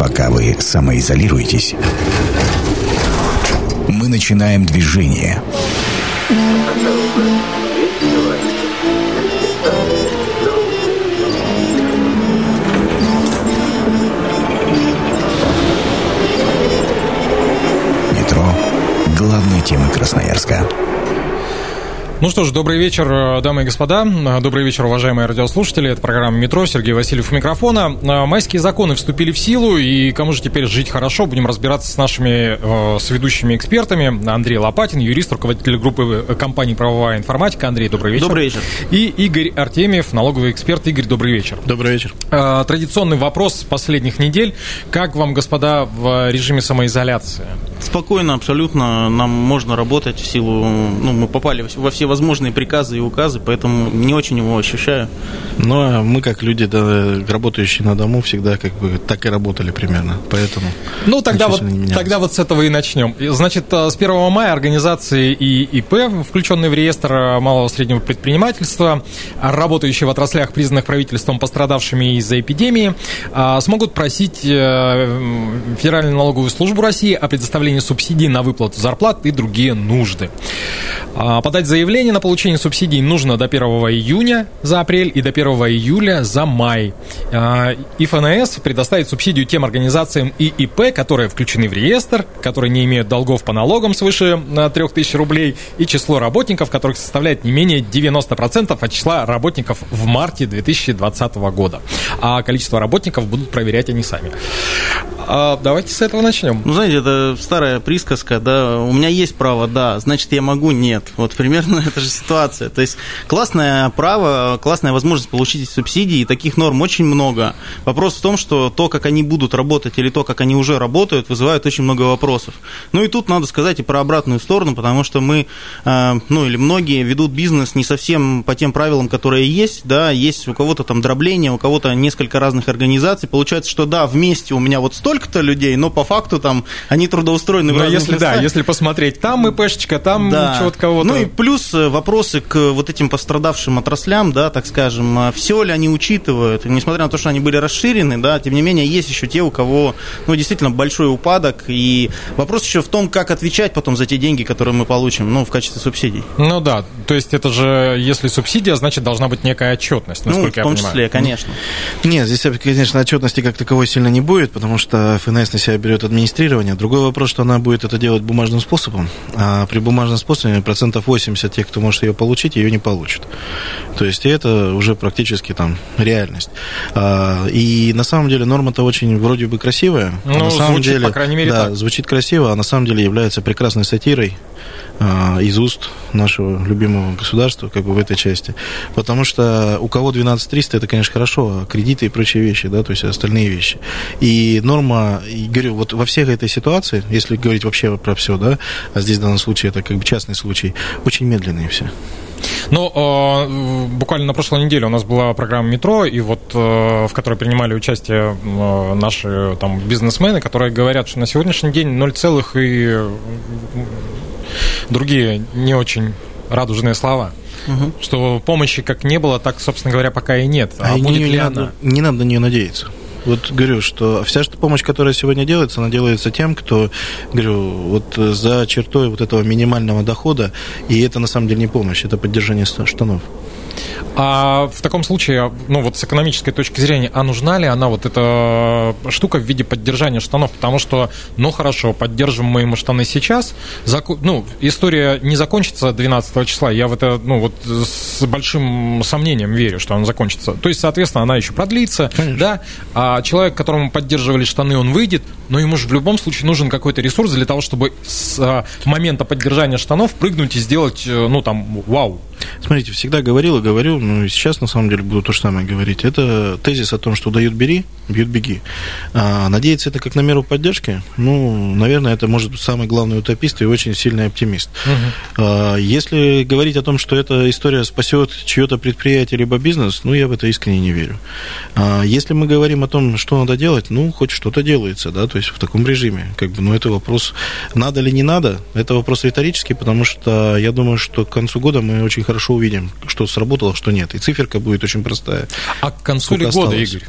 Пока вы самоизолируетесь, мы начинаем движение. Метро – главной темы Красноярска. Ну что ж, добрый вечер, э, дамы и господа. Э, добрый вечер, уважаемые радиослушатели. Это программа «Метро». Сергей Васильев у микрофона. Э, майские законы вступили в силу, и кому же теперь жить хорошо? Будем разбираться с нашими э, с ведущими экспертами. Андрей Лопатин, юрист, руководитель группы компании «Правовая информатика». Андрей, добрый вечер. Добрый вечер. И Игорь Артемьев, налоговый эксперт. Игорь, добрый вечер. Добрый вечер. Э, традиционный вопрос последних недель. Как вам, господа, в режиме самоизоляции? Спокойно, абсолютно. Нам можно работать в силу... Ну, мы попали во все возможные приказы и указы, поэтому не очень его ощущаю. Ну, а мы, как люди, да, работающие на дому, всегда как бы так и работали примерно, поэтому... Ну, тогда вот, тогда вот с этого и начнем. Значит, э, с 1 мая организации и ИП, включенные в реестр э, малого и среднего предпринимательства, работающие в отраслях, признанных правительством пострадавшими из-за эпидемии, э, смогут просить Федеральную налоговую службу России о предоставлении субсидий на выплату зарплат и другие нужды. Подать заявление на получение субсидий нужно до 1 июня за апрель и до 1 июля за май. И ФНС предоставит субсидию тем организациям и ИП, которые включены в реестр, которые не имеют долгов по налогам свыше 3000 рублей, и число работников, которых составляет не менее 90% от числа работников в марте 2020 года. А количество работников будут проверять они сами. А, давайте с этого начнем. Ну, знаете, это старая присказка, да, у меня есть право, да, значит, я могу, нет. Вот примерно эта же ситуация. То есть классное право, классная возможность получить субсидии, и таких норм очень много. Вопрос в том, что то, как они будут работать, или то, как они уже работают, вызывает очень много вопросов. Ну и тут надо сказать и про обратную сторону, потому что мы, э, ну или многие ведут бизнес не совсем по тем правилам, которые есть, да, есть у кого-то там дробление, у кого-то несколько разных организаций. Получается, что да, вместе у меня вот столько-то людей, но по факту там они трудоустроены в Но разных если, местах. да, если посмотреть, там ИПшечка, там Да. чего-то кого-то. Ну и плюс э, вопросы к вот этим пострадавшим отраслям, да, так скажем, все ли они учитывают, несмотря на то, что они были расширены, да, тем не менее есть еще те, у кого, ну, действительно большой упадок, и вопрос еще в том, как отвечать потом за те деньги, которые мы получим, ну, в качестве субсидий. Ну да, то есть это же, если субсидия, значит должна быть некая отчетность, Ну, в насколько том я числе, понимаю. конечно. Нет, здесь, конечно, отчетности как таковой сильно не будет, потому что ФНС на себя берет администрирование. Другой вопрос, что она будет это делать бумажным способом, а при бумажном способе процентов 80 тех, кто может ее получить, ее не получат. То есть это уже практически там реальность. А, И на самом деле норма-то очень вроде бы красивая. Ну, на самом звучит, деле, по крайней мере, да, так. звучит красиво, а на самом деле является прекрасной сатирой а, из уст нашего любимого государства, как бы в этой части. Потому что у кого 12 300, это, конечно, хорошо, а кредиты и прочие вещи, да, то есть остальные вещи. И норма, и говорю, вот во всех этой ситуации, если говорить вообще про все, да, а здесь в данном случае это как бы частный случай, очень медленные все. Ну, э, буквально на прошлой неделе у нас была программа «Метро», и вот э, в которой принимали участие э, наши там бизнесмены, которые говорят, что на сегодняшний день 0, целых и другие не очень радужные слова. Что помощи как не было, так, собственно говоря, пока и нет. А, и будет не, ли не она? надо, не надо на нее надеяться. Вот говорю, что вся что помощь, которая сегодня делается, она делается тем, кто, говорю, вот за чертой вот этого минимального дохода, и это на самом деле не помощь, это поддержание штанов. А в таком случае, ну вот с экономической точки зрения, а нужна ли она вот эта штука в виде поддержания штанов? Потому что, ну хорошо, поддержим мы ему штаны сейчас, заку- ну, история не закончится 12 числа, я в это, ну вот с большим сомнением верю, что она закончится. То есть, соответственно, она еще продлится, да, а человек, которому поддерживали штаны, он выйдет, но ему же в любом случае нужен какой-то ресурс для того, чтобы с а, момента поддержания штанов прыгнуть и сделать, э, ну там, вау. Смотрите, всегда говорил и говорю, ну и сейчас на самом деле буду то же самое говорить. Это тезис о том, что дают бери, бьют беги. А, надеяться это как на меру поддержки, ну, наверное, это может быть самый главный утопист и очень сильный оптимист. А, если говорить о том, что эта история спасет чье-то предприятие либо бизнес, ну, я в это искренне не верю. А, если мы говорим о том, что надо делать, ну, хоть что-то делается, да, то есть в таком режиме. Как бы, ну, это вопрос, надо ли не надо, это вопрос риторический, потому что я думаю, что к концу года мы очень хорошо увидим, что сработало, что нет. И циферка будет очень простая. А к концу ли года, Игорь?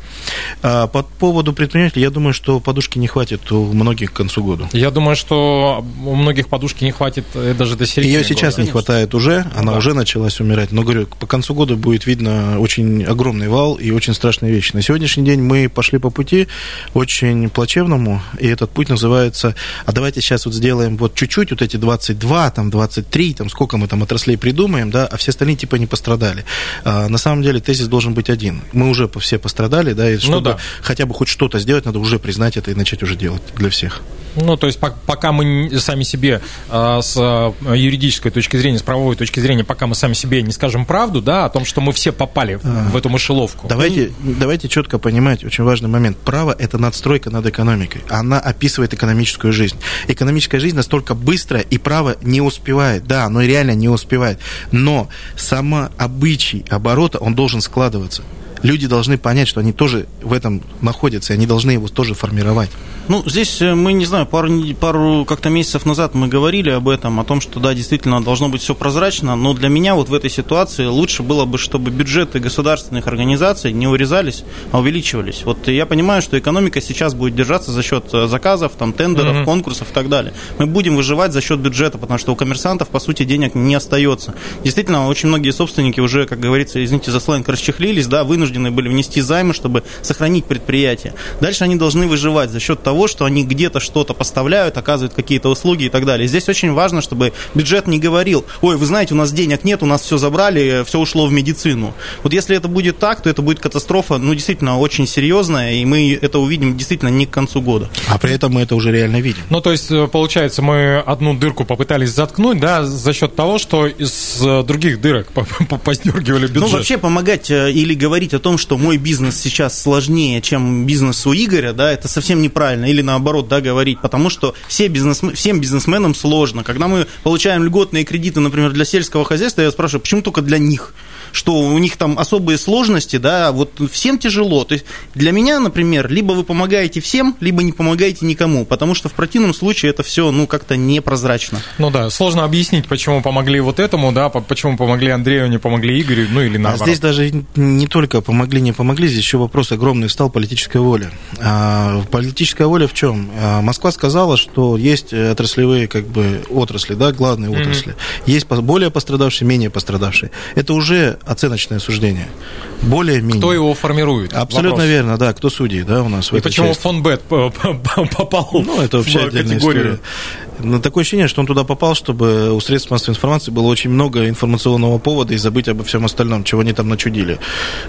По поводу предпринимателей, я думаю, что подушки не хватит у многих к концу года. Я думаю, что у многих подушки не хватит э, даже до середины Ее сейчас года. не хватает уже, она да. уже началась умирать. Но, говорю, по концу года будет видно очень огромный вал и очень страшные вещи. На сегодняшний день мы пошли по пути очень плачевному, и этот путь называется, а давайте сейчас вот сделаем вот чуть-чуть, вот эти 22, там 23, там сколько мы там отраслей придумаем, да, а все остальные типа не пострадали. А, на самом деле тезис должен быть один. Мы уже все пострадали, да, и ну, чтобы да. Хотя бы хоть что-то сделать, надо уже признать это и начать уже делать для всех. Ну, то есть пока мы сами себе а, с а, юридической точки зрения, с правовой точки зрения, пока мы сами себе не скажем правду, да, о том, что мы все попали в эту мышеловку. Давайте, давайте четко понимать, очень важный момент. Право – это надстройка над экономикой. Она описывает экономическую жизнь. Экономическая жизнь настолько быстрая, и право не успевает. Да, оно реально не успевает. Но сама обычай оборота, он должен складываться люди должны понять, что они тоже в этом находятся, и они должны его тоже формировать. Ну, здесь э, мы, не знаю, пару, пару как-то месяцев назад мы говорили об этом, о том, что, да, действительно, должно быть все прозрачно, но для меня вот в этой ситуации лучше было бы, чтобы бюджеты государственных организаций не урезались, а увеличивались. Вот я понимаю, что экономика сейчас будет держаться за счет э, заказов, там, тендеров, mm-hmm. конкурсов и так далее. Мы будем выживать за счет бюджета, потому что у коммерсантов, по сути, денег не остается. Действительно, очень многие собственники уже, как говорится, извините за сленг, расчехлились, да, вынуждены были внести займы, чтобы сохранить предприятие. Дальше они должны выживать за счет того, что они где-то что-то поставляют, оказывают какие-то услуги и так далее. Здесь очень важно, чтобы бюджет не говорил, ой, вы знаете, у нас денег нет, у нас все забрали, все ушло в медицину. Вот если это будет так, то это будет катастрофа, ну, действительно, очень серьезная, и мы это увидим действительно не к концу года. А при этом мы это уже реально видим. Ну, то есть, э, получается, мы одну дырку попытались заткнуть, да, за счет того, что из э, других дырок поздергивали бюджет. Ну, вообще помогать э, или говорить о том, что мой бизнес сейчас сложнее, чем бизнес у Игоря, да, это совсем неправильно или наоборот, да, говорить, потому что все бизнесмен, всем бизнесменам сложно. Когда мы получаем льготные кредиты, например, для сельского хозяйства, я спрашиваю, почему только для них? Что у них там особые сложности, да, вот всем тяжело. То есть для меня, например, либо вы помогаете всем, либо не помогаете никому, потому что в противном случае это все, ну, как-то непрозрачно. Ну да, сложно объяснить, почему помогли вот этому, да, почему помогли Андрею, не помогли Игорю, ну или наоборот. А здесь даже не только помогли, не помогли, здесь еще вопрос огромный стал политическая воля. А, политическая воля в чем? А, Москва сказала, что есть отраслевые как бы отрасли, да, главные mm-hmm. отрасли. Есть более пострадавшие, менее пострадавшие. Это уже оценочное суждение. Более-менее. Кто его формирует? Абсолютно Вопрос. верно, да. Кто судьи, да, у нас в И почему части. фон Бет попал Ну, это вообще отдельная категорию. история. Но такое ощущение, что он туда попал, чтобы у средств массовой информации было очень много информационного повода и забыть обо всем остальном, чего они там начудили.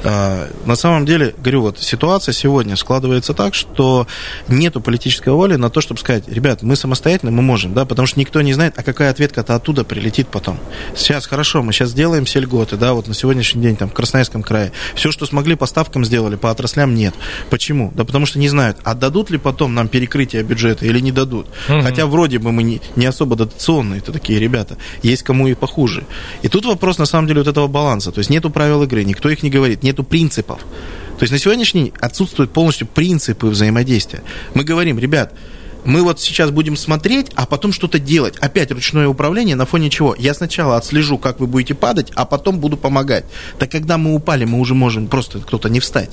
А, на самом деле, говорю, вот ситуация сегодня складывается так, что нету политической воли на то, чтобы сказать, ребят, мы самостоятельно, мы можем, да, потому что никто не знает, а какая ответка-то оттуда прилетит потом. Сейчас хорошо, мы сейчас сделаем все льготы, да, вот на сегодняшний день там в Красноярском крае. Все, что смогли, поставкам сделали, по отраслям нет. Почему? Да потому что не знают, отдадут ли потом нам перекрытие бюджета или не дадут. Угу. Хотя вроде бы мы не, не особо дотационные, это такие ребята. Есть кому и похуже. И тут вопрос, на самом деле, вот этого баланса. То есть нету правил игры, никто их не говорит, нету принципов. То есть на сегодняшний день отсутствуют полностью принципы взаимодействия. Мы говорим, ребят, мы вот сейчас будем смотреть, а потом что-то делать. Опять ручное управление на фоне чего? Я сначала отслежу, как вы будете падать, а потом буду помогать. Так когда мы упали, мы уже можем просто кто-то не встать.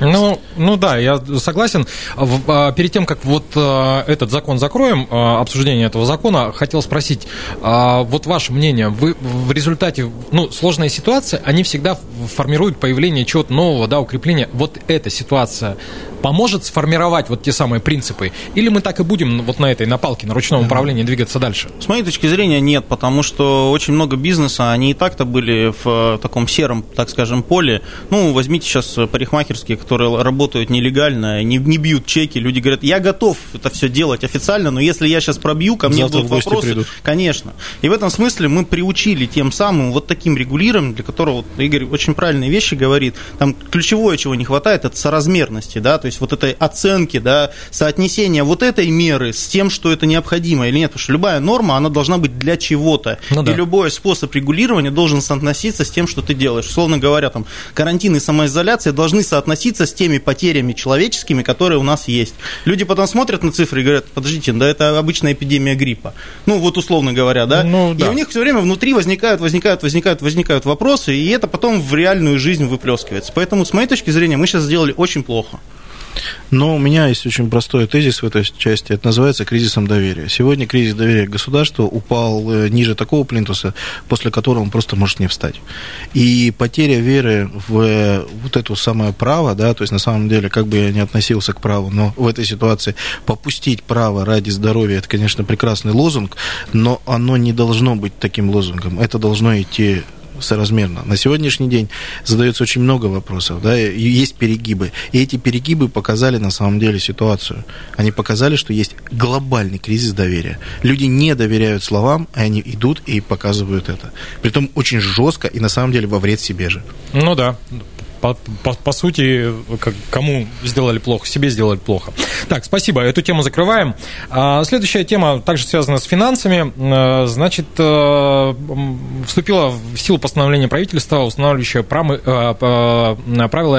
Ну, ну да, я согласен. А, перед тем, как вот а, этот закон закроем, а, обсуждение этого закона, хотел спросить, вот ваше мнение, вы в результате, ну, сложная ситуация, они всегда формируют появление чего-то нового, да, укрепления. Вот эта ситуация поможет сформировать вот те самые принципы? Или мы так и будем вот на этой, на палке, на ручном управлении двигаться дальше? С моей точки зрения, нет, потому что очень много бизнеса, они и так-то были в э, таком сером, так скажем, поле. Ну, возьмите сейчас парикмахерские, которые работают нелегально, не, не бьют чеки, люди говорят, я готов это все делать официально, но если я сейчас пробью, ко мне Завтра будут вопросы. Придут. Конечно. И в этом смысле мы приучили тем самым вот таким регулированием, для которого вот Игорь очень правильные вещи говорит, там ключевое, чего не хватает, это соразмерности, да, то есть вот этой оценки, да, соотнесения вот этой меры с тем, что это необходимо или нет. Потому что любая норма, она должна быть для чего-то. Ну, да. И любой способ регулирования должен соотноситься с тем, что ты делаешь. Условно говоря, там, карантин и самоизоляция должны соотноситься с теми потерями человеческими, которые у нас есть. Люди потом смотрят на цифры и говорят, подождите, да это обычная эпидемия гриппа. Ну, вот условно говоря, да? Ну, да. И у них все время внутри возникают, возникают, возникают, возникают вопросы, и это потом в реальную жизнь выплескивается. Поэтому, с моей точки зрения, мы сейчас сделали очень плохо. Но у меня есть очень простой тезис в этой части. Это называется кризисом доверия. Сегодня кризис доверия к государству упал э, ниже такого плинтуса, после которого он просто может не встать. И потеря веры в э, вот это самое право, да, то есть на самом деле, как бы я ни относился к праву, но в этой ситуации попустить право ради здоровья, это, конечно, прекрасный лозунг, но оно не должно быть таким лозунгом. Это должно идти соразмерно. На сегодняшний день задается очень много вопросов, да, и есть перегибы. И эти перегибы показали на самом деле ситуацию. Они показали, что есть глобальный кризис доверия. Люди не доверяют словам, а они идут и показывают это. Притом очень жестко и на самом деле во вред себе же. Ну да, по, по, по сути, кому сделали плохо, себе сделали плохо. Так, спасибо, эту тему закрываем. А, следующая тема также связана с финансами. А, значит, а, вступило в силу постановление правительства, устанавливающее правила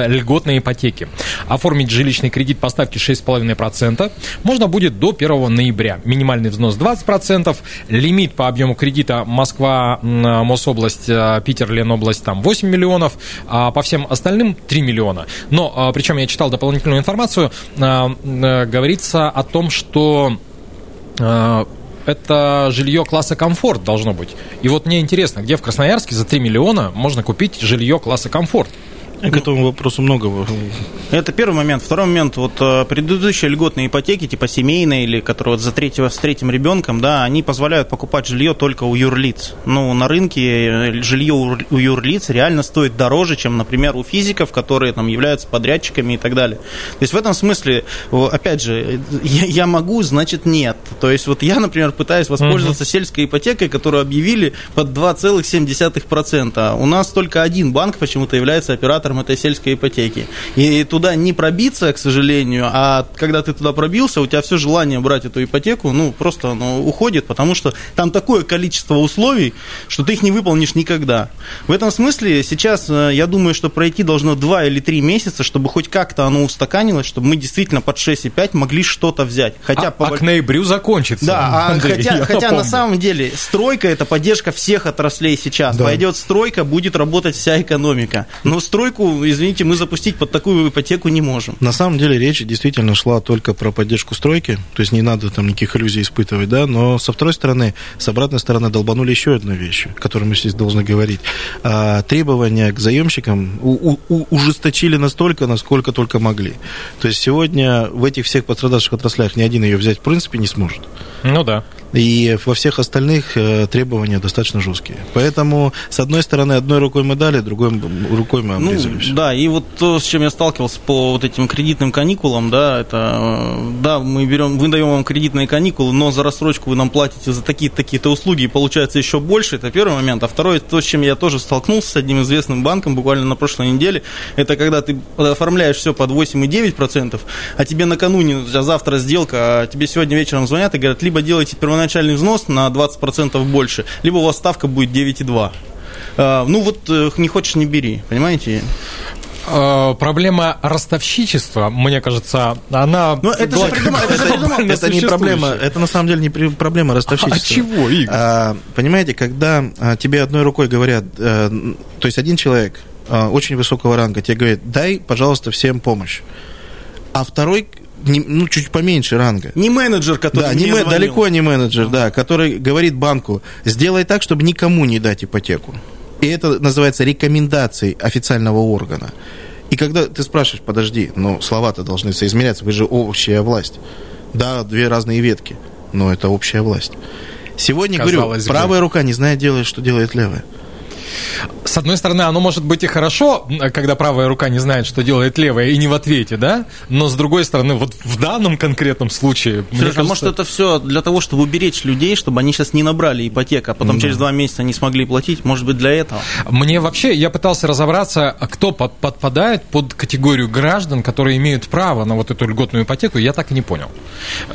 льготной ипотеки. Оформить жилищный кредит по ставке 6,5% можно будет до 1 ноября. Минимальный взнос 20%, лимит по объему кредита Москва, Мособласть, Питер, Ленобласть там 8 миллионов, а по всем остальным остальным 3 миллиона. Но, а, причем я читал дополнительную информацию, а, э, говорится о том, что а, это жилье класса комфорт должно быть. И вот мне интересно, где в Красноярске за 3 миллиона можно купить жилье класса комфорт? К этому вопросу много. Это первый момент. Второй момент. Вот э, предыдущие льготные ипотеки, типа семейные или которые вот за третьего, с третьим ребенком, да, они позволяют покупать жилье только у юрлиц. Ну, на рынке э, жилье у юрлиц реально стоит дороже, чем, например, у физиков, которые там являются подрядчиками и так далее. То есть в этом смысле, опять же, я, я могу, значит нет. То есть вот я, например, пытаюсь воспользоваться uh-huh. сельской ипотекой, которую объявили под 2,7%. У нас только один банк почему-то является оператором оператором этой сельской ипотеки. И туда не пробиться, к сожалению, а когда ты туда пробился, у тебя все желание брать эту ипотеку, ну, просто оно уходит, потому что там такое количество условий, что ты их не выполнишь никогда. В этом смысле сейчас, э, я думаю, что пройти должно 2 или 3 месяца, чтобы хоть как-то оно устаканилось, чтобы мы действительно под 6,5 могли что-то взять. Хотя а, по... а к ноябрю закончится. Да, а Андрей, хотя, хотя на самом деле стройка – это поддержка всех отраслей сейчас. Да. Пойдет стройка, будет работать вся экономика. Но стройку ипотеку, извините, мы запустить под такую ипотеку не можем. На самом деле речь действительно шла только про поддержку стройки, то есть не надо там никаких иллюзий испытывать, да, но со второй стороны, с обратной стороны долбанули еще одну вещь, о которой мы здесь должны говорить. А, требования к заемщикам у, у, ужесточили настолько, насколько только могли. То есть сегодня в этих всех пострадавших отраслях ни один ее взять в принципе не сможет. Ну да. И во всех остальных э, требования достаточно жесткие. Поэтому, с одной стороны, одной рукой мы дали, другой рукой мы обрезали. Ну, да, и вот то, с чем я сталкивался по вот этим кредитным каникулам, да, это, э, да, мы берем, мы даем вам кредитные каникулы, но за рассрочку вы нам платите за такие-то такие услуги, и получается еще больше, это первый момент. А второй, то, с чем я тоже столкнулся с одним известным банком буквально на прошлой неделе, это когда ты оформляешь все под 8,9%, а тебе накануне, тебя завтра сделка, а тебе сегодня вечером звонят и говорят, либо делайте первоначально первоначальный взнос на 20% больше, либо у вас ставка будет 9,2. А, ну вот э, не хочешь, не бери, понимаете? А, проблема ростовщичества, мне кажется, она... Но это же придумано, это, это, не проблема, это на самом деле не проблема ростовщичества. А чего, Игорь? А, понимаете, когда а, тебе одной рукой говорят, а, то есть один человек а, очень высокого ранга тебе говорит, дай, пожалуйста, всем помощь, а второй не, ну, чуть поменьше ранга. Не менеджер, который да, не мне далеко не менеджер, да, который говорит банку, сделай так, чтобы никому не дать ипотеку. И это называется рекомендацией официального органа. И когда ты спрашиваешь, подожди, но слова-то должны соизмеряться, вы же общая власть. Да, две разные ветки, но это общая власть. Сегодня, Казалось говорю, бы. правая рука не знает, делает, что делает левая. С одной стороны, оно может быть и хорошо, когда правая рука не знает, что делает левая, и не в ответе, да? Но с другой стороны, вот в данном конкретном случае... Сережа, кажется... а может это все для того, чтобы уберечь людей, чтобы они сейчас не набрали ипотеку, а потом да. через два месяца не смогли платить? Может быть, для этого? Мне вообще, я пытался разобраться, кто подпадает под категорию граждан, которые имеют право на вот эту льготную ипотеку, я так и не понял.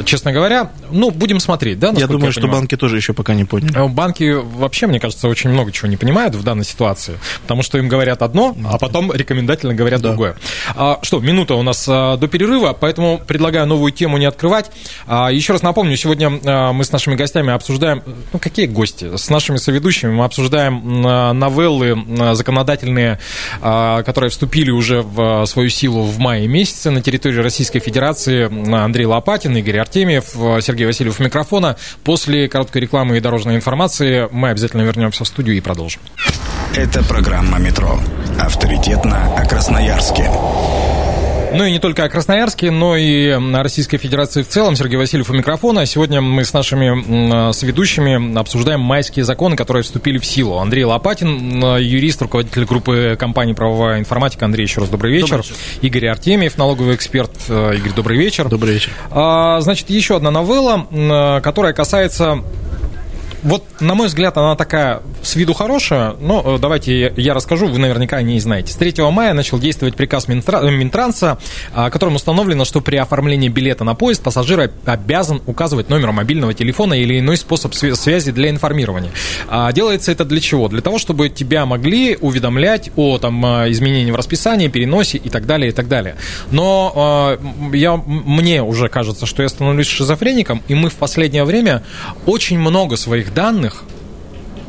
Честно говоря, ну, будем смотреть, да? Я думаю, я что банки тоже еще пока не поняли. Э, банки вообще, мне кажется, очень много чего не понимают в данной ситуации, потому что им говорят одно, а потом рекомендательно говорят да. другое. А, что, минута у нас а, до перерыва, поэтому предлагаю новую тему не открывать. А, еще раз напомню, сегодня а, мы с нашими гостями обсуждаем, ну, какие гости? С нашими соведущими мы обсуждаем а, новеллы а, законодательные, а, которые вступили уже в а, свою силу в мае месяце на территории Российской Федерации. Андрей Лопатин, Игорь Артемьев, Сергей Васильев микрофона. После короткой рекламы и дорожной информации мы обязательно вернемся в студию и продолжим. Это программа «Метро». Авторитетно о Красноярске. Ну и не только о Красноярске, но и о Российской Федерации в целом. Сергей Васильев у микрофона. Сегодня мы с нашими соведущими обсуждаем майские законы, которые вступили в силу. Андрей Лопатин, юрист, руководитель группы компании «Правовая информатика». Андрей, еще раз добрый вечер. Добрый вечер. Игорь Артемьев, налоговый эксперт. Игорь, добрый вечер. Добрый вечер. А, значит, еще одна новелла, которая касается вот, на мой взгляд, она такая с виду хорошая, но э, давайте я расскажу, вы наверняка не знаете. С 3 мая начал действовать приказ Минтранса, а, которым установлено, что при оформлении билета на поезд пассажир обязан указывать номер мобильного телефона или иной способ связи для информирования. А, делается это для чего? Для того, чтобы тебя могли уведомлять о там, а, изменении в расписании, переносе и так далее, и так далее. Но я, мне уже кажется, что я становлюсь шизофреником, и мы в последнее время очень много своих данных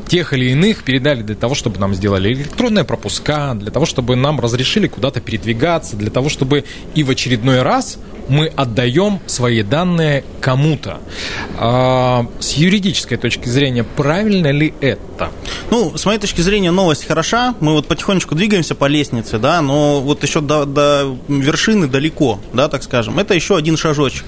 тех или иных передали для того, чтобы нам сделали электронные пропуска, для того, чтобы нам разрешили куда-то передвигаться, для того, чтобы и в очередной раз мы отдаем свои данные кому-то. А, с юридической точки зрения, правильно ли это? Ну, с моей точки зрения, новость хороша. Мы вот потихонечку двигаемся по лестнице, да, но вот еще до, до вершины далеко, да, так скажем. Это еще один шажочек.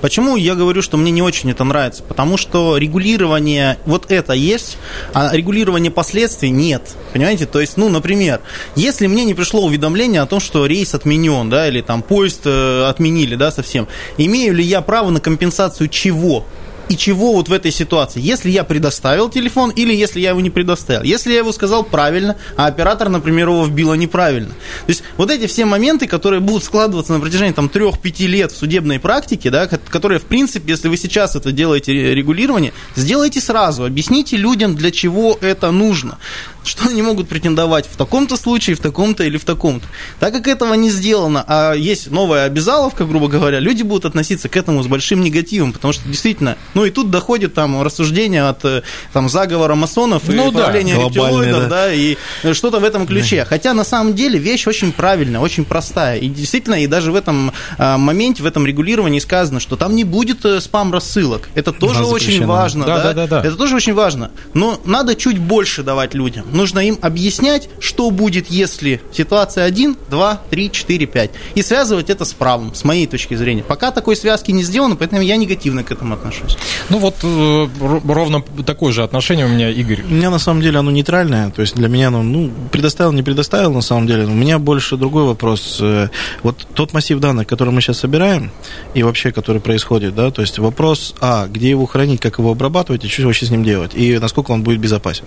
Почему я говорю, что мне не очень это нравится? Потому что регулирование, вот это есть, а регулирование последствий нет. Понимаете? То есть, ну, например, если мне не пришло уведомление о том, что рейс отменен, да, или там поезд э, отменили, да, совсем. Имею ли я право на компенсацию чего? и чего вот в этой ситуации. Если я предоставил телефон или если я его не предоставил. Если я его сказал правильно, а оператор, например, его вбила неправильно. То есть вот эти все моменты, которые будут складываться на протяжении там 3-5 лет в судебной практике, да, которые, в принципе, если вы сейчас это делаете регулирование, сделайте сразу, объясните людям, для чего это нужно что они могут претендовать в таком-то случае, в таком-то или в таком-то. Так как этого не сделано, а есть новая обязаловка, грубо говоря, люди будут относиться к этому с большим негативом, потому что действительно, ну и тут доходит там рассуждение от э, там заговора масонов ну, и да, правления рептилоидов, да. да, и что-то в этом ключе. Да. Хотя на самом деле вещь очень правильная, очень простая. И действительно, и даже в этом а, моменте, в этом регулировании сказано, что там не будет э, спам-рассылок. Это тоже очень важно. Да, да, да, да. Это тоже очень важно. Но надо чуть больше давать людям нужно им объяснять, что будет, если ситуация 1, 2, 3, 4, 5. И связывать это с правом, с моей точки зрения. Пока такой связки не сделано, поэтому я негативно к этому отношусь. Ну вот э, ровно такое же отношение у меня, Игорь. У меня на самом деле оно нейтральное. То есть для меня оно, ну, предоставил, не предоставил на самом деле. У меня больше другой вопрос. Э, вот тот массив данных, который мы сейчас собираем, и вообще, который происходит, да, то есть вопрос, а, где его хранить, как его обрабатывать, и что вообще с ним делать, и насколько он будет безопасен.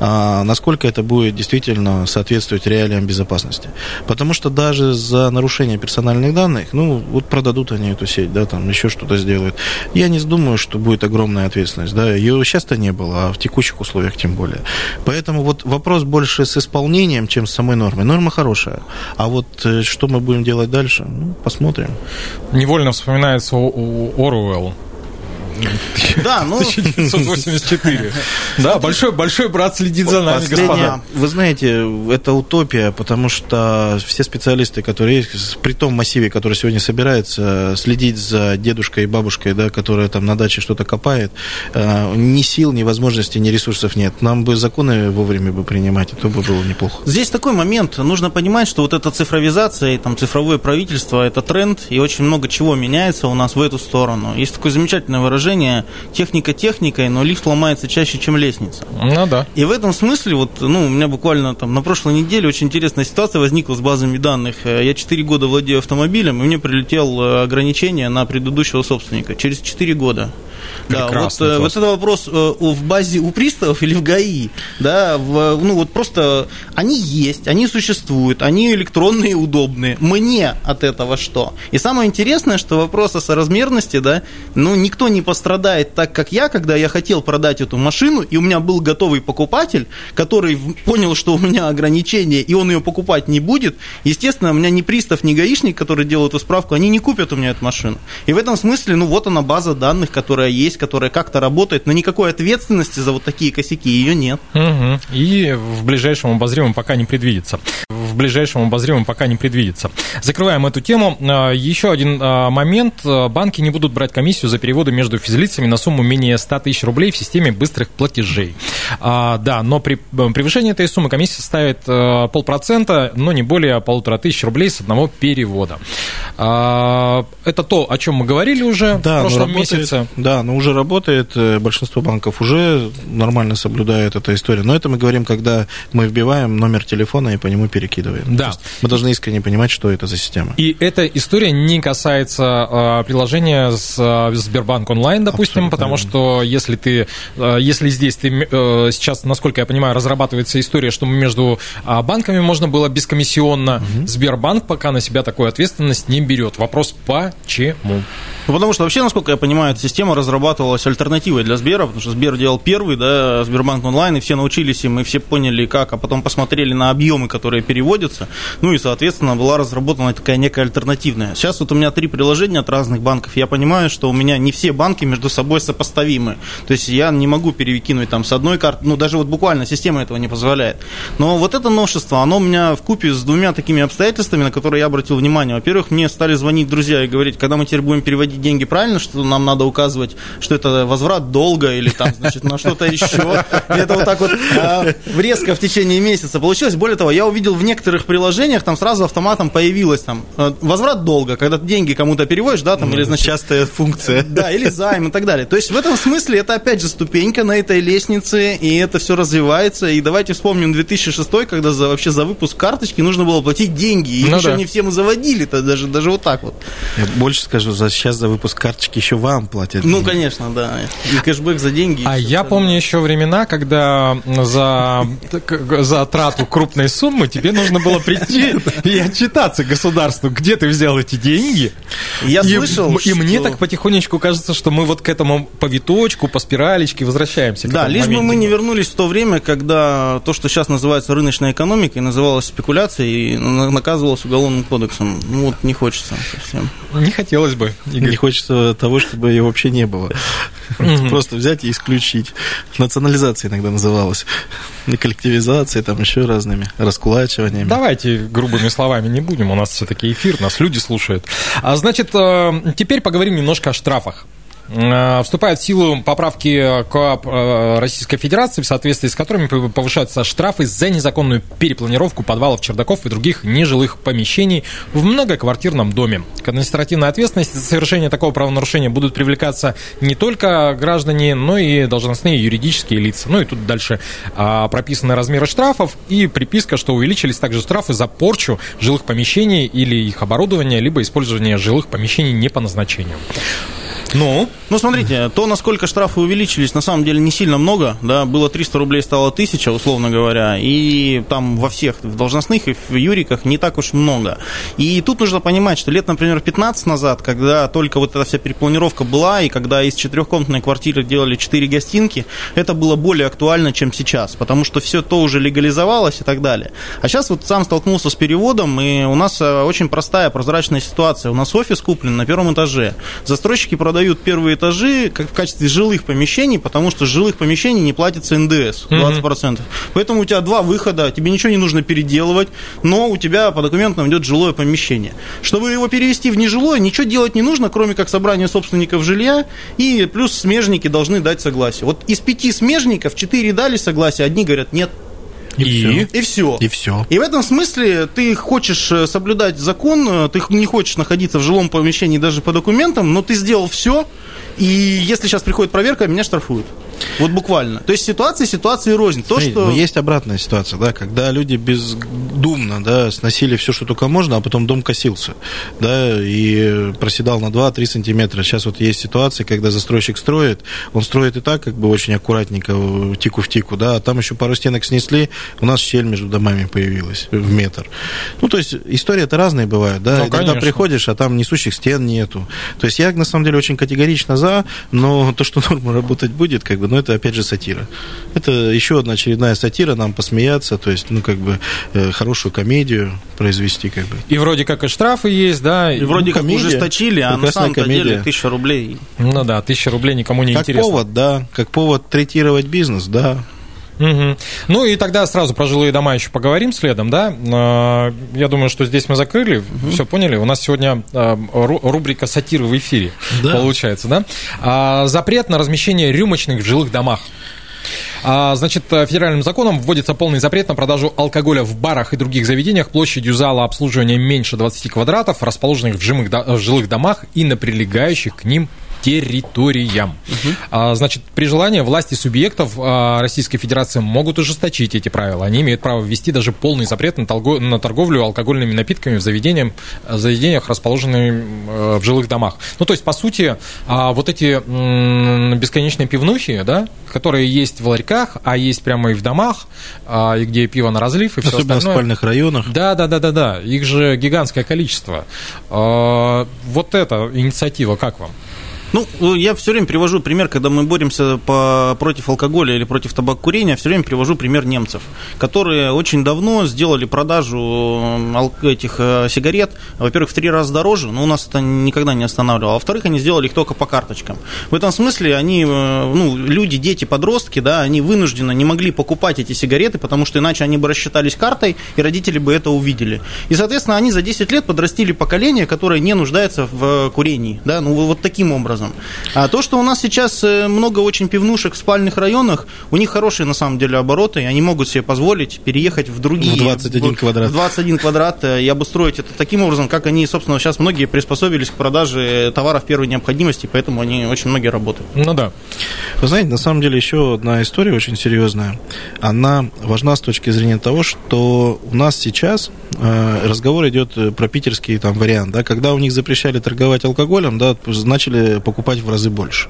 А, насколько насколько это будет действительно соответствовать реалиям безопасности. Потому что даже за нарушение персональных данных, ну, вот продадут они эту сеть, да, там еще что-то сделают. Я не думаю, что будет огромная ответственность, да, ее сейчас-то не было, а в текущих условиях тем более. Поэтому вот вопрос больше с исполнением, чем с самой нормой. Норма хорошая, а вот э, что мы будем делать дальше, ну, посмотрим. Невольно вспоминается Оруэлл, да, ну... 1984. Да, большой, большой брат следит за нами, господа. Вы знаете, это утопия, потому что все специалисты, которые есть, при том массиве, который сегодня собирается, следить за дедушкой и бабушкой, да, которая там на даче что-то копает, э, ни сил, ни возможностей, ни ресурсов нет. Нам бы законы вовремя бы принимать, и то бы было неплохо. Здесь такой момент. Нужно понимать, что вот эта цифровизация и там цифровое правительство – это тренд, и очень много чего меняется у нас в эту сторону. Есть такое замечательное выражение выражение, техника техникой, но лифт ломается чаще, чем лестница. Ну да. И в этом смысле, вот, ну, у меня буквально там на прошлой неделе очень интересная ситуация возникла с базами данных. Я 4 года владею автомобилем, и мне прилетело ограничение на предыдущего собственника через 4 года. Прекрасно, да, вот, вот это вопрос в базе у приставов или в ГАИ, да, в, ну вот просто они есть, они существуют, они электронные, удобные. Мне от этого что? И самое интересное, что вопрос о соразмерности, да, ну никто не пострадает так, как я, когда я хотел продать эту машину, и у меня был готовый покупатель, который понял, что у меня ограничения, и он ее покупать не будет. Естественно, у меня ни пристав, ни гаишник, который делал эту справку, они не купят у меня эту машину. И в этом смысле, ну вот она база данных, которая есть, которая как-то работает, но никакой ответственности за вот такие косяки ее нет. Угу. И в ближайшем обозримом пока не предвидится. В ближайшем обозримом пока не предвидится. Закрываем эту тему. А, еще один а, момент. Банки не будут брать комиссию за переводы между физлицами на сумму менее 100 тысяч рублей в системе быстрых платежей. А, да, но при превышении этой суммы комиссия ставит полпроцента, но не более полутора тысяч рублей с одного перевода. Это то, о чем мы говорили уже да, в прошлом работает, месяце. Да, но уже работает. Э, большинство банков уже нормально соблюдает эту историю. Но это мы говорим, когда мы вбиваем номер телефона и по нему перекидываем. Да. Мы должны искренне понимать, что это за система. И эта история не касается э, приложения с э, Сбербанк онлайн, допустим, Абсолютно потому что если ты, если здесь ты э, сейчас, насколько я понимаю, разрабатывается история, что между банками можно было бескомиссионно, угу. Сбербанк пока на себя такую ответственность не берет. Вопрос почему? Ну, потому что вообще, насколько я понимаю, эта система разрабатывалась альтернативой для Сбера, потому что Сбер делал первый, да, Сбербанк онлайн, и все научились, и мы все поняли, как, а потом посмотрели на объемы, которые переводятся, ну и, соответственно, была разработана такая некая альтернативная. Сейчас вот у меня три приложения от разных банков, я понимаю, что у меня не все банки между собой сопоставимы, то есть я не могу перекинуть там с одной карты, ну, даже вот буквально система этого не позволяет. Но вот это новшество, оно у меня в купе с двумя такими обстоятельствами, на которые я обратил внимание. Во-первых, мне стали звонить друзья и говорить, когда мы теперь будем переводить переводить деньги правильно, что нам надо указывать, что это возврат долга или там, значит, на что-то еще. И это вот так вот а, резко в течение месяца получилось. Более того, я увидел в некоторых приложениях, там сразу автоматом появилось там э, возврат долга, когда ты деньги кому-то переводишь, да, там, или, значит... Частая функция. Да, или займ и так далее. То есть в этом смысле это, опять же, ступенька на этой лестнице, и это все развивается. И давайте вспомним 2006, когда за, вообще за выпуск карточки нужно было платить деньги. И ну, еще да. не все мы заводили-то, даже, даже вот так вот. Я больше скажу, за, сейчас за выпуск карточки еще вам платят. Ну, конечно, да. И кэшбэк за деньги. А я помню еще времена, когда за, за трату крупной суммы тебе нужно было прийти и отчитаться государству, где ты взял эти деньги. Я и, слышал, И что... мне так потихонечку кажется, что мы вот к этому по виточку, по спиралечке возвращаемся. Да, лишь бы мы не вернулись в то время, когда то, что сейчас называется рыночной экономикой, называлось спекуляцией и наказывалось уголовным кодексом. Ну, вот не хочется совсем. Не хотелось бы, Игорь. Не хочется того, чтобы ее вообще не было. Просто взять и исключить. Национализация иногда называлась. И коллективизация, там еще разными раскулачиваниями. Давайте грубыми словами не будем, у нас все-таки эфир, нас люди слушают. А значит, э, теперь поговорим немножко о штрафах. Э, вступают в силу поправки КОАП э, Российской Федерации, в соответствии с которыми повышаются штрафы за незаконную перепланировку подвалов, чердаков и других нежилых помещений в многоквартирном доме. К административной ответственности за совершение такого правонарушения будут привлекаться не только граждане, но и должностные юридические лица. Ну и тут дальше а, прописаны размеры штрафов и приписка, что увеличились также штрафы за порчу жилых помещений или их оборудования, либо использование жилых помещений не по назначению. Ну? Ну, смотрите, то, насколько штрафы увеличились, на самом деле не сильно много, да, было 300 рублей, стало 1000, условно говоря, и там во всех, в должностных и в юриках не так уж много. И тут нужно понимать, что лет, например, 15 назад, когда только вот эта вся перепланировка была, и когда из четырехкомнатной квартиры делали 4 гостинки, это было более актуально, чем сейчас, потому что все то уже легализовалось и так далее. А сейчас вот сам столкнулся с переводом, и у нас э, очень простая, прозрачная ситуация. У нас офис куплен на первом этаже. Застройщики продают продают первые этажи как в качестве жилых помещений, потому что жилых помещений не платится НДС 20%. Mm-hmm. Поэтому у тебя два выхода, тебе ничего не нужно переделывать, но у тебя по документам идет жилое помещение. Чтобы его перевести в нежилое, ничего делать не нужно, кроме как собрания собственников жилья, и плюс смежники должны дать согласие. Вот из пяти смежников четыре дали согласие, одни говорят нет. И, и, и все. И все. И в этом смысле ты хочешь э, соблюдать закон, э, ты не хочешь находиться в жилом помещении даже по документам, но ты сделал все, И если сейчас приходит проверка, меня штрафуют. Вот буквально. То есть ситуация ситуации рознь. То, Смотрите, что... но есть обратная ситуация, да, когда люди бездумно, да, сносили все, что только можно, а потом дом косился, да, и проседал на 2-3 сантиметра. Сейчас вот есть ситуация, когда застройщик строит, он строит и так, как бы очень аккуратненько, тику в тику, да, а там еще пару стенок снесли, у нас щель между домами появилась в метр. Ну, то есть истории-то разные бывают, да, ну, когда приходишь, а там несущих стен нету. То есть я, на самом деле, очень категорично за, но то, что норма работать будет, как бы, ну, это опять же сатира. Это еще одна очередная сатира, нам посмеяться, то есть, ну, как бы, э, хорошую комедию произвести, как бы. И вроде как и штрафы есть, да. И, вроде ну, как комедия, ужесточили, а на самом деле тысяча рублей. Ну да, тысяча рублей никому не как интересно. Как повод, да, как повод третировать бизнес, да. Угу. Ну и тогда сразу про жилые дома еще поговорим следом, да. А, я думаю, что здесь мы закрыли, угу. все поняли. У нас сегодня а, рубрика сатиры в эфире да. получается, да. А, запрет на размещение рюмочных в жилых домах. Значит, федеральным законом вводится полный запрет на продажу алкоголя в барах и других заведениях площадью зала обслуживания меньше 20 квадратов, расположенных в жилых домах и на прилегающих к ним территориям. Угу. Значит, при желании власти субъектов а, Российской Федерации могут ужесточить эти правила. Они имеют право ввести даже полный запрет на, торговлю алкогольными напитками в заведениях, заведениях, расположенных э, в жилых домах. Ну, то есть, по сути, а, вот эти бесконечные пивнухи, да, которые есть в ларьках, а есть прямо и в домах, и где пиво на разлив, и Особенно все остальное. в спальных районах. Да, да, да, да, да. Их же гигантское количество. Вот эта инициатива как вам? Ну, я все время привожу пример, когда мы боремся по, против алкоголя или против табакокурения, все время привожу пример немцев, которые очень давно сделали продажу этих э, сигарет, во-первых, в три раза дороже, но у нас это никогда не останавливало, во-вторых, они сделали их только по карточкам. В этом смысле они, э, ну, люди, дети, подростки, да, они вынужденно не могли покупать эти сигареты, потому что иначе они бы рассчитались картой, и родители бы это увидели. И, соответственно, они за 10 лет подрастили поколение, которое не нуждается в курении, да, ну, вот таким образом образом. А то, что у нас сейчас э, много очень пивнушек в спальных районах, у них хорошие на самом деле обороты, и они могут себе позволить переехать в другие... В 21 квадрат. В 21 квадрат э, и обустроить это таким образом, как они, собственно, сейчас многие приспособились к продаже товаров первой необходимости, поэтому они очень многие работают. Ну да. Вы знаете, на самом деле еще одна история очень серьезная. Она важна с точки зрения того, что у нас сейчас э, разговор идет про питерский там вариант, да, когда у них запрещали торговать алкоголем, да, начали покупать в разы больше.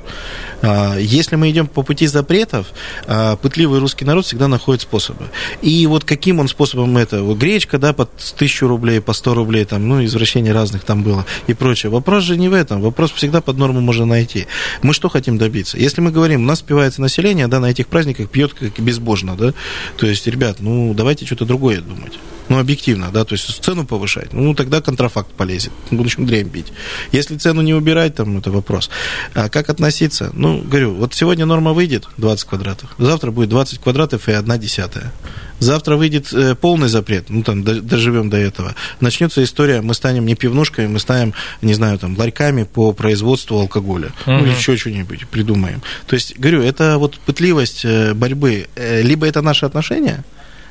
А, если мы идем по пути запретов, а, пытливый русский народ всегда находит способы. И вот каким он способом это? Вот гречка, да, по тысячу рублей, по 100 рублей, там, ну, извращений разных там было и прочее. Вопрос же не в этом. Вопрос всегда под норму можно найти. Мы что хотим добиться? Если мы говорим, у нас спивается население, да, на этих праздниках пьет как безбожно, да, то есть, ребят, ну, давайте что-то другое думать ну, объективно, да, то есть цену повышать, ну, тогда контрафакт полезет, будем дрянь бить. Если цену не убирать, там, это вопрос. А как относиться? Ну, говорю, вот сегодня норма выйдет 20 квадратов, завтра будет 20 квадратов и 1 десятая. Завтра выйдет э, полный запрет, ну, там, доживем до этого. Начнется история, мы станем не пивнушками, мы станем, не знаю, там, ларьками по производству алкоголя. Uh-huh. Ну, или еще что-нибудь придумаем. То есть, говорю, это вот пытливость э, борьбы. Э, либо это наши отношения,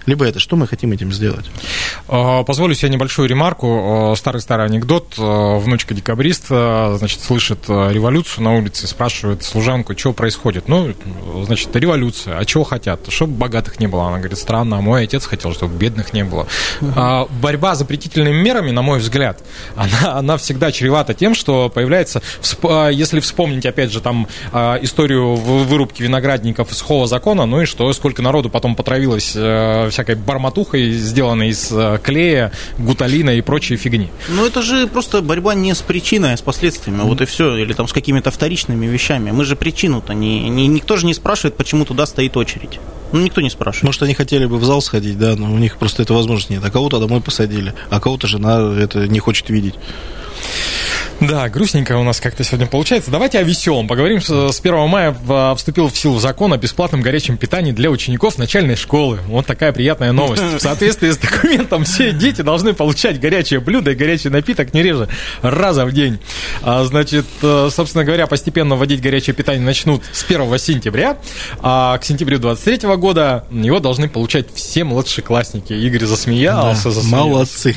либо это. Что мы хотим этим сделать? А, позволю себе небольшую ремарку. Старый-старый анекдот. Внучка декабриста, значит, слышит революцию на улице, спрашивает служанку, что происходит. Ну, значит, революция. А чего хотят? Чтобы богатых не было. Она говорит, странно, а мой отец хотел, чтобы бедных не было. Угу. Борьба с запретительными мерами, на мой взгляд, она, она всегда чревата тем, что появляется, а, если вспомнить, опять же, там историю вырубки виноградников из Хова закона, ну и что, сколько народу потом потравилось э, всякой барматухой, сделанной из э, клея, гуталина и прочей фигни. Ну, это же просто борьба не с причиной, а с последствиями. Mm-hmm. Вот и все. Или там с какими-то вторичными вещами. Мы же причину-то не, не... Никто же не спрашивает, почему туда стоит очередь. Ну, никто не спрашивает. Может, они хотели бы в зал сходить, да, но у них просто этой возможности нет. А кого-то домой посадили, а кого-то жена это не хочет видеть. Да, грустненько у нас как-то сегодня получается. Давайте о веселом. Поговорим. С 1 мая вступил в силу закон о бесплатном горячем питании для учеников начальной школы. Вот такая приятная новость. В соответствии с документом все дети должны получать горячее блюдо и горячий напиток не реже раза в день. А, значит, э, собственно говоря, постепенно вводить горячее питание начнут с 1 сентября, а к сентябрю 23 года его должны получать все младшеклассники. Игорь засмеялся. Да, засмеялся. Молодцы.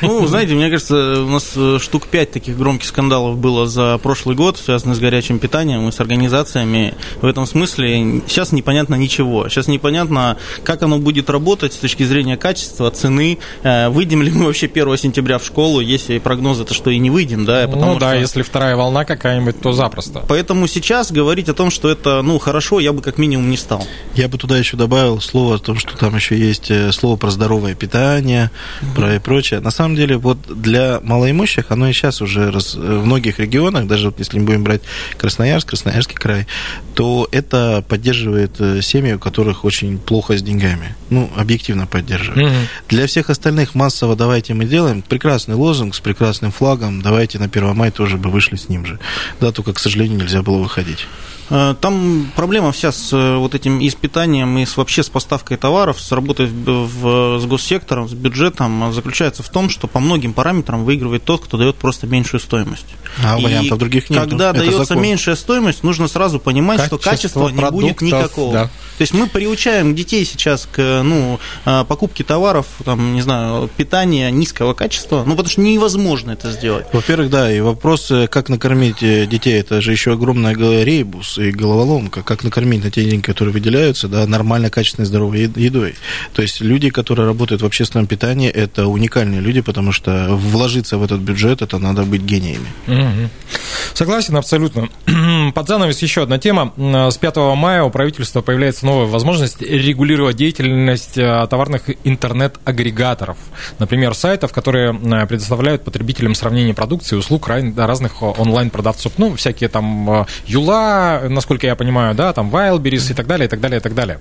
Ну, знаете, мне кажется, у нас э, штук 5 таких громких громких скандалов было за прошлый год, связанных с горячим питанием и с организациями. В этом смысле сейчас непонятно ничего. Сейчас непонятно, как оно будет работать с точки зрения качества, цены. Э, выйдем ли мы вообще 1 сентября в школу, если прогнозы то что и не выйдем, да? Потому ну да, что... если вторая волна какая-нибудь, то запросто. Поэтому сейчас говорить о том, что это, ну, хорошо, я бы как минимум не стал. Я бы туда еще добавил слово о том, что там еще есть э, слово про здоровое питание, mm-hmm. про и прочее. На самом деле, вот для малоимущих оно и сейчас уже раз, в многих регионах, даже вот если мы будем брать Красноярск, Красноярский край, то это поддерживает э, семьи, у которых очень плохо с деньгами. Ну, объективно поддерживает. Mm-hmm. Для всех остальных массово давайте мы делаем. Прекрасный лозунг с прекрасным флагом. Давайте на 1 мая тоже бы вышли с ним же. Да, только, к сожалению, нельзя было выходить. Э, там проблема вся с э, вот этим и с питанием, и с, вообще с поставкой товаров, с работой в, в, с госсектором, с бюджетом заключается в том, что по многим параметрам выигрывает тот, кто дает просто меньшую стоимость. А и вариантов других нет. Когда Это дается закон. меньшая стоимость, нужно сразу понимать, Качество что качества не будет никакого. Да. То есть мы приучаем детей сейчас к ну, э, покупке товаров, там, не знаю, питания низкого качества, ну потому что невозможно это сделать. Во-первых, да, и вопрос, как накормить детей, это же еще огромная рейбус и головоломка, как накормить на те деньги, которые выделяются, да, нормально, качественной, здоровой едой. То есть люди, которые работают в общественном питании, это уникальные люди, потому что вложиться в этот бюджет, это надо быть гениями. Согласен, абсолютно. Под занавес еще одна тема. С 5 мая у правительства появляется новая возможность регулировать деятельность э, товарных интернет-агрегаторов. Например, сайтов, которые э, предоставляют потребителям сравнение продукции и услуг разных онлайн-продавцов. Ну, всякие там э, Юла, насколько я понимаю, да, там Wildberries и так далее, и так далее, и так далее.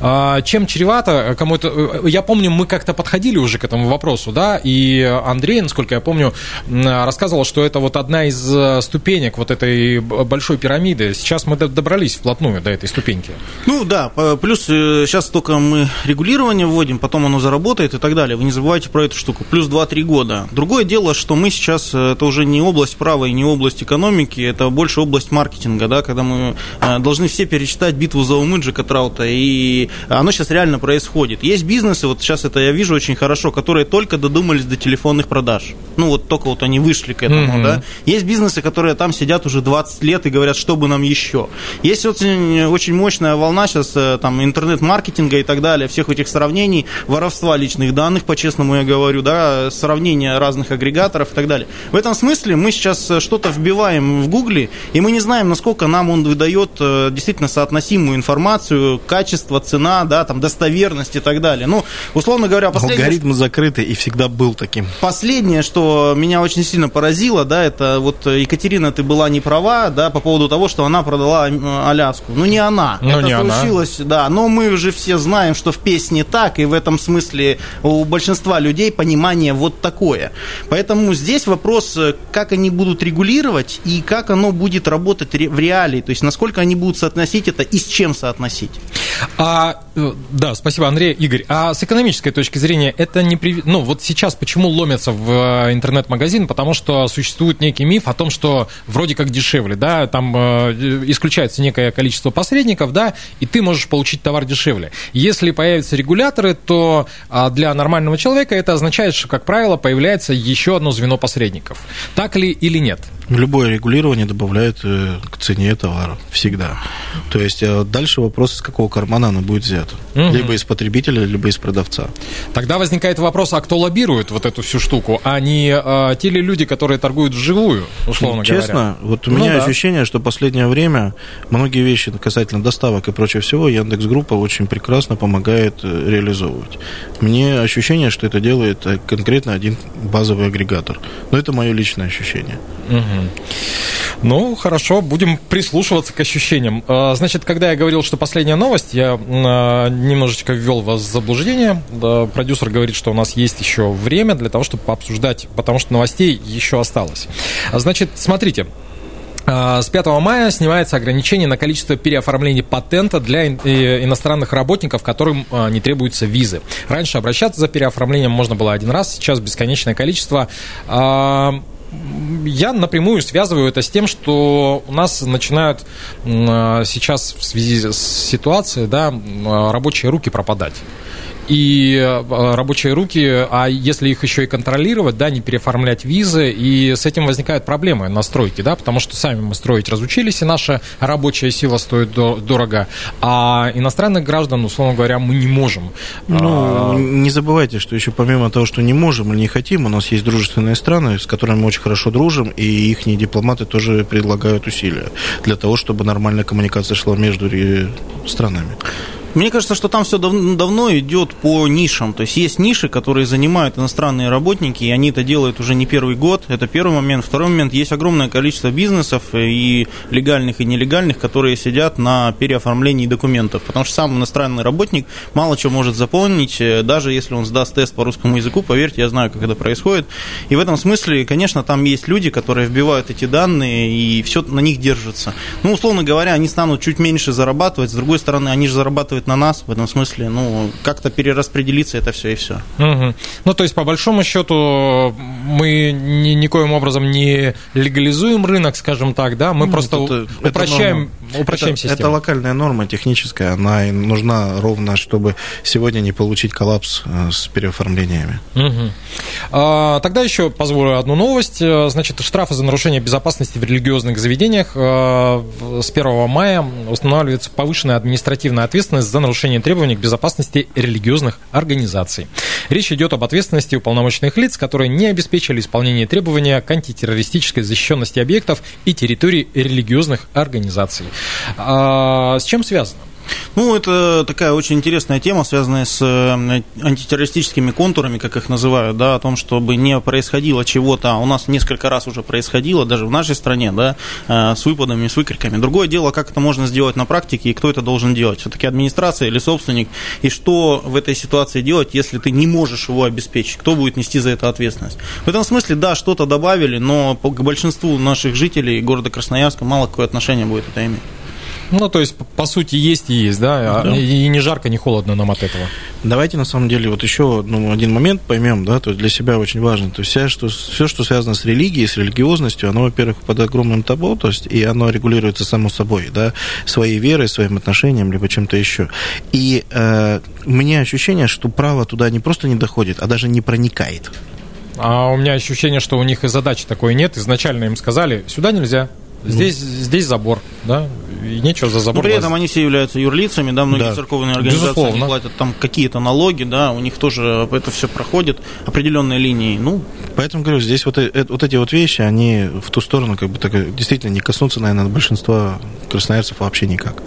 А, чем чревато кому-то... Я помню, мы как-то подходили уже к этому вопросу, да, и Андрей, насколько я помню, рассказывал, что это вот одна из э, ступенек вот этой большой пирамиды. Сейчас мы добрались вплотную до этой ступеньки. Ну да, плюс сейчас э, только мы регулирование вводим, потом оно заработает и так далее. Вы не забывайте про эту штуку. Плюс 2-3 года. Другое дело, что мы сейчас, э, это уже не область права и не область экономики, это больше область маркетинга, да, когда мы Э, должны все перечитать битву за умы Джека Траута, и оно сейчас реально происходит. Есть бизнесы, вот сейчас это я вижу очень хорошо, которые только додумались до телефонных продаж. Ну, вот только вот они вышли к этому, mm-hmm. да. Есть бизнесы, которые там сидят уже 20 лет и говорят, что бы нам еще. Есть очень, очень мощная волна сейчас э, там интернет-маркетинга и так далее, всех этих сравнений, воровства личных данных, по-честному я говорю, да, сравнения разных агрегаторов и так далее. В этом смысле мы сейчас э, что-то вбиваем в Гугле, и мы не знаем, насколько нам он выдает э, действительно соотносимую информацию, качество, цена, да, там, достоверность и так далее. Ну, условно говоря, последнее... Алгоритм закрытый и всегда был таким. Последнее, что меня очень сильно поразило, да, это вот Екатерина, ты была не права, да, по поводу того, что она продала э, Аляску. Ну, не она. Ну, это не случилось, она. да, но мы уже все знаем, что в песне так, и в этом смысле у большинства людей понимание вот такое. Поэтому здесь вопрос, э, как они будут регулировать и как оно будет работать в реалии, то есть насколько они будут соотносить это и с чем соотносить. А, да, спасибо, Андрей. Игорь, а с экономической точки зрения это не... При... Ну, вот сейчас почему ломятся в э, интернет-магазин? Потому что существует некий миф о том, что вроде как дешевле, да, там э, исключается некое количество посредников, да, и ты можешь получить товар дешевле. Если появятся регуляторы, то а, для нормального человека это означает, что, как правило, появляется еще одно звено посредников. Так ли или нет? Любое регулирование добавляет к цене товара. Всегда. То есть дальше вопрос, из какого кармана оно будет взято. Угу. Либо из потребителя, либо из продавца. Тогда возникает вопрос, а кто лоббирует вот эту всю штуку, а не а, те ли люди, которые торгуют вживую, условно Честно, говоря? Честно, вот у ну, меня да. ощущение, что последнее время многие вещи касательно доставок и прочего всего Яндекс Группа очень прекрасно помогает э, реализовывать. Мне ощущение, что это делает э, конкретно один базовый агрегатор. Но это мое личное ощущение. Угу. Ну, хорошо, будем прислушиваться к ощущениям. А, значит, когда я говорил, что последняя новость, я а, немножечко ввел вас в заблуждение. Продюсер говорит, что у нас есть еще время для того, чтобы пообсуждать, потому что новостей еще осталось. Значит, смотрите, а, с 5 мая снимается ограничение на количество переоформлений патента для иностранных работников, которым не требуются визы. Раньше обращаться за переоформлением можно было один раз, сейчас бесконечное количество я напрямую связываю это с тем, что у нас начинают сейчас в связи с ситуацией да, рабочие руки пропадать. И рабочие руки, а если их еще и контролировать, да, не переоформлять визы, и с этим возникают проблемы на стройке, да, потому что сами мы строить разучились, и наша рабочая сила стоит дорого, а иностранных граждан, условно говоря, мы не можем. Ну, а... не забывайте, что еще помимо того, что не можем или не хотим, у нас есть дружественные страны, с которыми мы очень хорошо дружим, и их дипломаты тоже предлагают усилия для того, чтобы нормальная коммуникация шла между странами. Мне кажется, что там все дав- давно идет по нишам. То есть есть ниши, которые занимают иностранные работники, и они это делают уже не первый год. Это первый момент. Второй момент, есть огромное количество бизнесов и легальных, и нелегальных, которые сидят на переоформлении документов. Потому что сам иностранный работник мало чего может заполнить, э, даже если он сдаст тест по русскому языку, поверьте, я знаю, как это происходит. И в этом смысле, конечно, там есть люди, которые вбивают эти данные, и все на них держится. Ну, условно говоря, они станут чуть меньше зарабатывать, с другой стороны, они же зарабатывают на нас в этом смысле, ну, как-то перераспределиться это все и все. Угу. Ну, то есть, по большому счету, мы ни, никоим образом не легализуем рынок, скажем так, да, мы ну, просто это, упрощаем, это упрощаем это, систему. Это локальная норма техническая, она нужна ровно, чтобы сегодня не получить коллапс э, с переоформлениями. Угу. А, тогда еще позволю одну новость. Э, значит, штрафы за нарушение безопасности в религиозных заведениях э, с 1 мая устанавливается повышенная административная ответственность за нарушение требований к безопасности религиозных организаций. Речь идет об ответственности уполномоченных лиц, которые не обеспечили исполнение требования к антитеррористической защищенности объектов и территорий религиозных организаций. А, с чем связано? Ну, это такая очень интересная тема, связанная с антитеррористическими контурами, как их называют, да, о том, чтобы не происходило чего-то. У нас несколько раз уже происходило, даже в нашей стране, да, э, с выпадами, с выкриками. Другое дело, как это можно сделать на практике и кто это должен делать. Все-таки администрация или собственник. И что в этой ситуации делать, если ты не можешь его обеспечить? Кто будет нести за это ответственность? В этом смысле, да, что-то добавили, но к большинству наших жителей города Красноярска мало какое отношение будет это иметь. Ну, то есть, по сути, есть и есть, да? да. И не жарко, не холодно нам от этого. Давайте, на самом деле, вот еще ну, один момент поймем, да, то есть для себя очень важно. То есть все что, все, что связано с религией, с религиозностью, оно, во-первых, под огромным табу, то есть, и оно регулируется само собой, да, своей верой, своим отношением, либо чем-то еще. И э, у меня ощущение, что право туда не просто не доходит, а даже не проникает. А у меня ощущение, что у них и задачи такой нет. Изначально им сказали, сюда нельзя, Здесь, ну. здесь забор, да, и нечего за забор. Но при этом они все являются юрлицами, да, многие да. церковные организации Безусловно. платят там какие-то налоги, да, у них тоже это все проходит определенные линии. Ну, поэтому говорю, здесь вот, э, вот эти вот вещи, они в ту сторону как бы так, действительно не коснутся, наверное, большинства красноярцев вообще никак.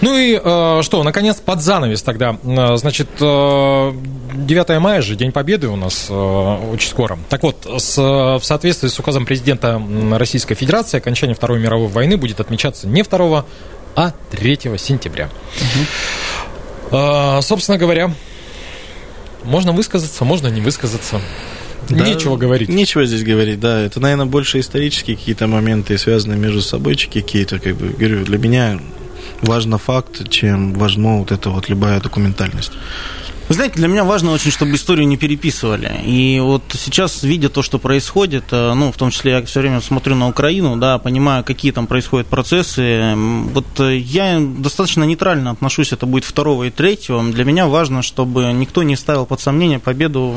Ну и э, что, наконец, под занавес тогда. Э, значит, э, 9 мая же, День Победы у нас э, очень скоро. Так вот, с, в соответствии с указом президента Российской Федерации, окончание Второй мировой войны будет отмечаться не 2, а 3 сентября. Угу. Э, собственно говоря, можно высказаться, можно не высказаться. Да, нечего говорить. Нечего здесь говорить, да. Это, наверное, больше исторические какие-то моменты, связанные между собой, какие-то, как бы, говорю, для меня важно факт, чем важно вот эта вот любая документальность. Вы знаете, для меня важно очень, чтобы историю не переписывали. И вот сейчас, видя то, что происходит, э, ну, в том числе я все время смотрю на Украину, да, понимаю, какие там происходят процессы. Вот э, я достаточно нейтрально отношусь, это будет второго и третьего. Для меня важно, чтобы никто не ставил под сомнение победу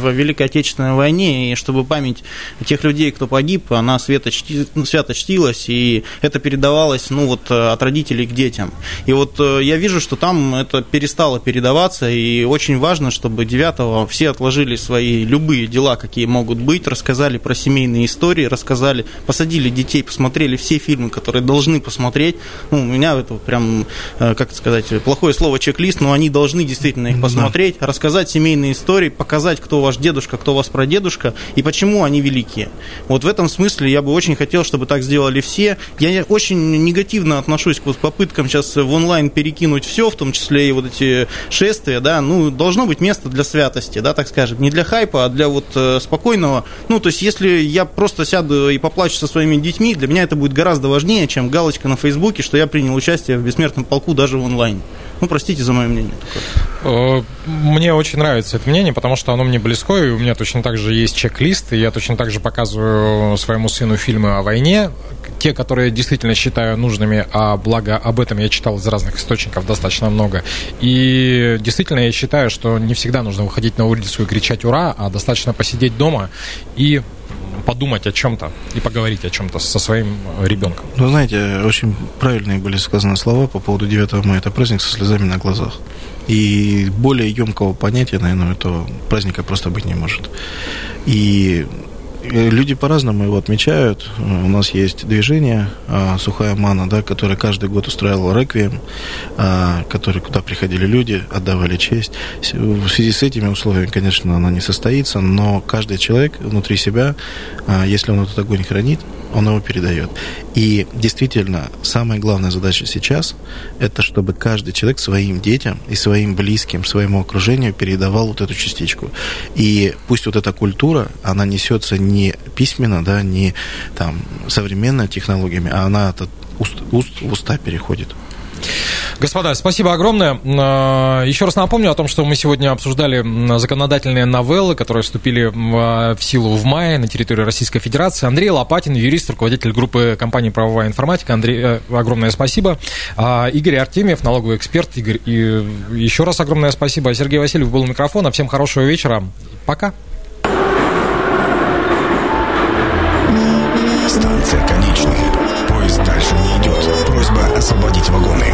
в Великой Отечественной войне, и чтобы память тех людей, кто погиб, она свято, чти, свято чтилась, и это передавалось, ну, вот э, от родителей к детям. И вот я вижу, что там это перестало передаваться, и очень важно, чтобы 9 все отложили свои любые дела, какие могут быть, рассказали про семейные истории, рассказали, посадили детей, посмотрели все фильмы, которые должны посмотреть. Ну, у меня это прям, э, как сказать, плохое слово чек-лист, но они должны действительно их посмотреть, да. рассказать семейные истории, показать, кто ваш дедушка, кто ваш прадедушка и почему они великие. Вот в этом смысле я бы очень хотел, чтобы так сделали все. Я очень негативно отношусь к вот попыткам сейчас в онлайн перекинуть все, в том числе и вот эти шествия, да, ну, должно быть место для святости, да, так скажем, не для хайпа, а для вот э, спокойного, ну, то есть, если я просто сяду и поплачу со своими детьми, для меня это будет гораздо важнее, чем галочка на Фейсбуке, что я принял участие в бессмертном полку даже в онлайне. Ну, простите за мое мнение. Э, мне очень нравится это мнение, потому что оно мне близко, и у меня точно так же есть чек-лист, и я точно так же показываю своему сыну фильмы о войне, те, которые действительно считаю нужными, а благо об этом я читал из разных источников достаточно много. И действительно я считаю, что не всегда нужно выходить на улицу и кричать «Ура!», а достаточно посидеть дома и подумать о чем-то и поговорить о чем-то со своим ребенком. Ну, знаете, очень правильные были сказаны слова по поводу 9 мая. Это праздник со слезами на глазах. И более емкого понятия, наверное, этого праздника просто быть не может. И Э, люди по-разному его отмечают. Э, у нас есть движение э, «Сухая мана», да, которое каждый год устраивало реквием, который, куда приходили люди, отдавали честь. В связи с этими условиями, конечно, она не состоится, но каждый человек внутри себя, если он этот огонь хранит, он его передает. И действительно, самая главная задача сейчас – это чтобы каждый человек своим детям и своим близким, своему окружению передавал вот эту частичку. И пусть вот эта культура, она несется не письменно, да, не там современными технологиями, а она от уст, уст в уста переходит. Господа, спасибо огромное. А, еще раз напомню о том, что мы сегодня обсуждали законодательные новеллы, которые вступили в силу в мае на территории Российской Федерации. Андрей Лопатин, юрист, руководитель группы компании «Правовая информатика». Андрей, э, огромное спасибо. А, Игорь Артемьев, налоговый эксперт. Игорь, и еще раз огромное спасибо. Сергей Васильев был у микрофона. Всем хорошего вечера. Пока. Станция конечная. Поезд дальше не идет. Просьба освободить вагоны.